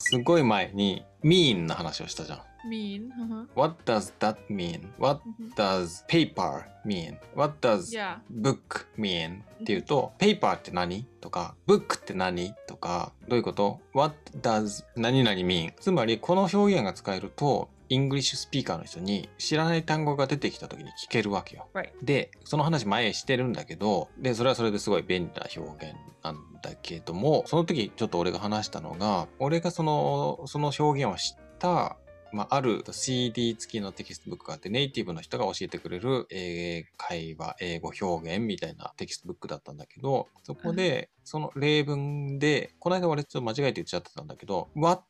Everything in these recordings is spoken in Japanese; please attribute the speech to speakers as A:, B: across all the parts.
A: すごい前に mean の話をしたじゃん。
B: Mean. Uh-huh.
A: What does that mean? What
B: Mhm.
A: does paper mean? What does
B: Yeah.
A: book mean? っていうと、paper って何とか、book って何とか、どういうこと ?What does 何々 mean? つまり、この表現が使えると、 English speaker の人に知らない単語が出てきた時に聞けるわけよ。
B: Right.
A: で、その話前してるんだけど、で、それはそれですごい便利な表現なんだけども、その時ちょっと俺が話したのが、俺がその、その表現を知った、まあ、ある CD 付きのテキストブックがあって、ネイティブの人が教えてくれる英会話、英語表現みたいなテキストブックだったんだけど、そこで、その例文で、この間俺ちょっと間違えて言っちゃってたんだけど、what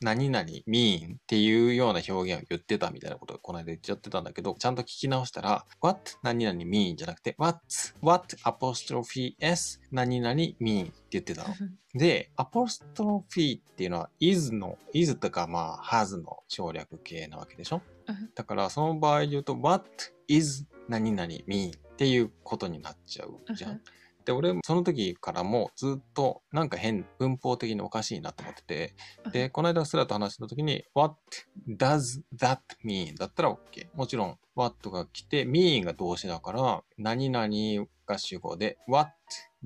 A: 何々？mean っていうような表現を言ってたみたいなことをこの間言っちゃってたんだけど、ちゃんと聞き直したら、what 何々？mean じゃなくて、what, what apostrophe s 何々？mean って言ってたの。で、アポストロフィーっていうのは is の、is とかまあ has の省略形なわけでしょ。
B: うん。
A: だからその場合で言うと what is 何々 mean っていうことになっちゃうじゃ
B: うん
A: ん。で、俺その時からもずっとなんか変、文法的におかしいなと思ってて、で、この間スラと話した時に what does that mean? だったら OK。もちろん what が来て mean が動詞だから何々が主語で what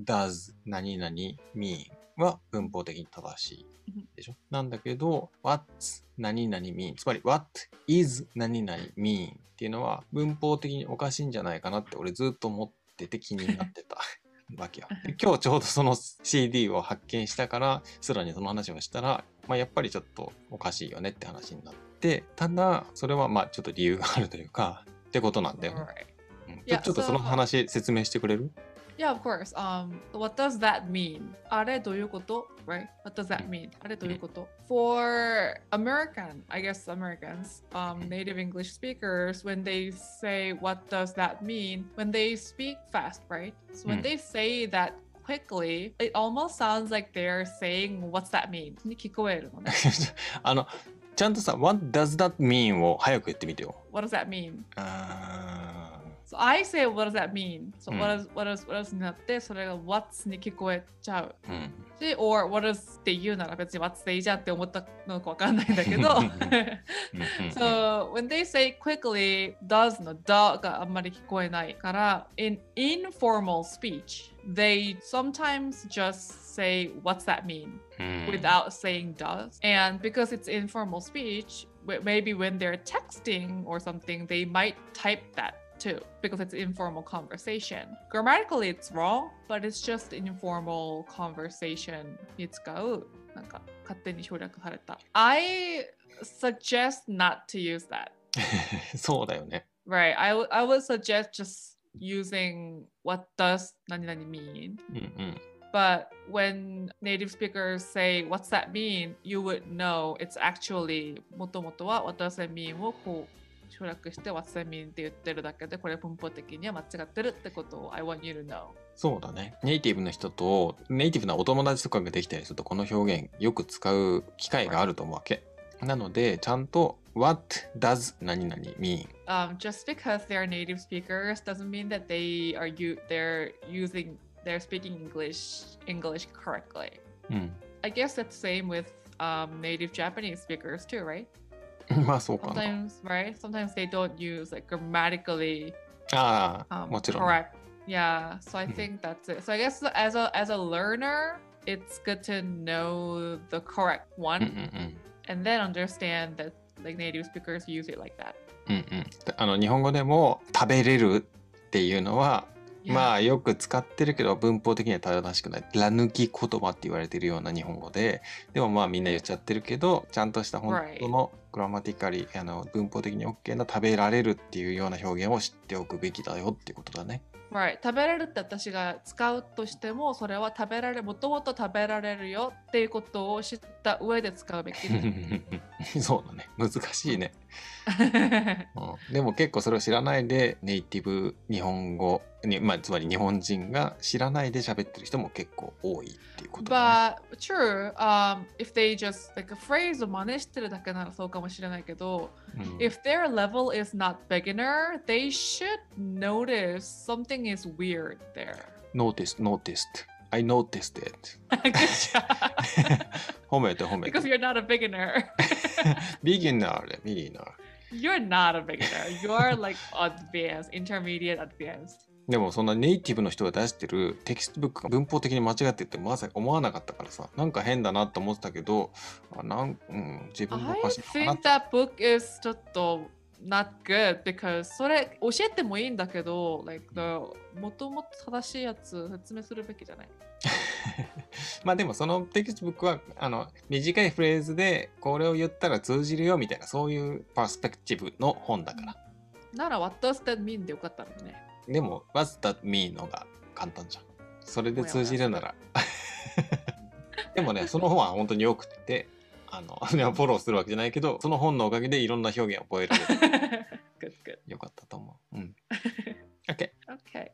A: does 何々 mean は文法的に正しいでしょ？なんだけど what 何々 mean? つまり what is 何々 mean っていうのは文法的におかしいんじゃないかなって俺ずっと思ってて気になってた。わけよ。で今日ちょうどその CD を発見したからスラにその話をしたら、まあ、やっぱりちょっとおかしいよねって話になってただそれはまあちょっと理由があるというかってことなんだよ.うん。ちょっとその話説明してくれる？
B: Yeah, of course. Um, what does that mean? あれどういうこと Right? What does that mean? あれどういうこと For American, I guess Americans, um, native English speakers, when they say what does that mean, when they speak fast, right? So when
A: Mm.
B: they say that quickly, it almost sounds like they're saying what's that mean? に聞こえるのね。
A: あのちゃんとさ「What does that mean?」を早く言ってみてよ
B: What does that mean?
A: あ
B: So I say what does that mean? So
A: うん
B: what does what does what does になってそれが what's に聞こえちゃう。
A: ーうん
B: し、or what does って言うなら別に what's でいいじゃんって思ったのかわかんないんだけど。
A: うんうんうん
B: so when they say quickly, does の da があんまり聞こえないから、in informal speech, they sometimes just say what's that mean
A: うん
B: without saying does. And because it's informal speech, w- maybe when they're texting or something, they might type that too because it's informal conversation. Grammatically, it's wrong, but it's just informal conversation に使う。なんか勝手に省略された。I suggest not to use that.
A: そうだよね
B: Right. I, w- I would suggest just using what does 何々 mean
A: うんうん
B: But when native speakers say, What's that mean? you would know it's actually もともとは What does that mean? をこう 省略して What's that mean? って言ってるだけでこれ文法的には間違ってるってことを I want you to know.
A: そうだね。ネイティブの人と、ネイティブなお友達とかができたりすると、この表現よく使う機会があると思うわけ。なので、ちゃんと What does 何々 mean?
B: Um, just because they're native speakers doesn't mean that they are you they're using they're speaking English English correctly.
A: うん。
B: I guess that's same with um, native Japanese speakers too, right?
A: まあそうかな。
B: Sometimes, right? Sometimes they don't use like grammatically
A: ああ、
B: um,
A: もちろん。
B: correct. Yeah, so I
A: Mhm.
B: think that's it. So I guess as a as a learner, it's good to know the correct
A: うん
B: one
A: うんうん。
B: and then understand that like native speakers use it like that.
A: うんうん、あの日本語でも食べれるっていうのは
B: Yeah.
A: まあよく使ってるけど文法的には正しくない。ら抜き言葉って言われてるような日本語で、でもまあみんな言っちゃってるけど、ちゃんとした本当のグラマティカリ、あの文法的に OK な食べられるっていうような表現を知っておくべきだよっていうことだね。
B: Right. 食べれるって私が使うとしてもそれは食べられもともと食べられるよっていうことを知った上で使うべき。
A: そうだね。難しいね。うん、でも結構それを知らないでネイティブ日本語に、まあ、つまり日本人が知らないで喋ってる人も結構多いっていうことだね。
B: But true, um, if they just like a phrase を真似してるだけならそうかもしれないけど、
A: うん
B: if their level is not beginner, they should notice something is weird there.
A: noticed, noticed. I noticed it.
B: Good job.
A: 褒めて褒めて
B: Because。you're not a beginner.
A: ビギナーで、ビギナー。
B: you're not a beginner. You're like advanced, intermediate, advanced.
A: でもそんなネイティブの人が出してるテキストブックが文法的に間違ってってまさか思わなかったからさなんか変だなと思ってたけどあなん、うん、自分が
B: I
A: おかしいの
B: think
A: かな
B: that book is ちょっと not good because それ教えてもいいんだけど、like the もともと正しいやつ説明するべきじゃない？
A: まあでもそのテキストブックはあの短いフレーズでこれを言ったら通じるよみたいなそういう perspective の本だから
B: なら What does that mean? でよかったのね。
A: でも What's that mean のが簡単じゃんそれで通じるならでもねその本は本当によくてあの フォローするわけじゃないけどその本のおかげでいろんな表現を覚えられる. よかったと思う。うん。OK。
B: Okay.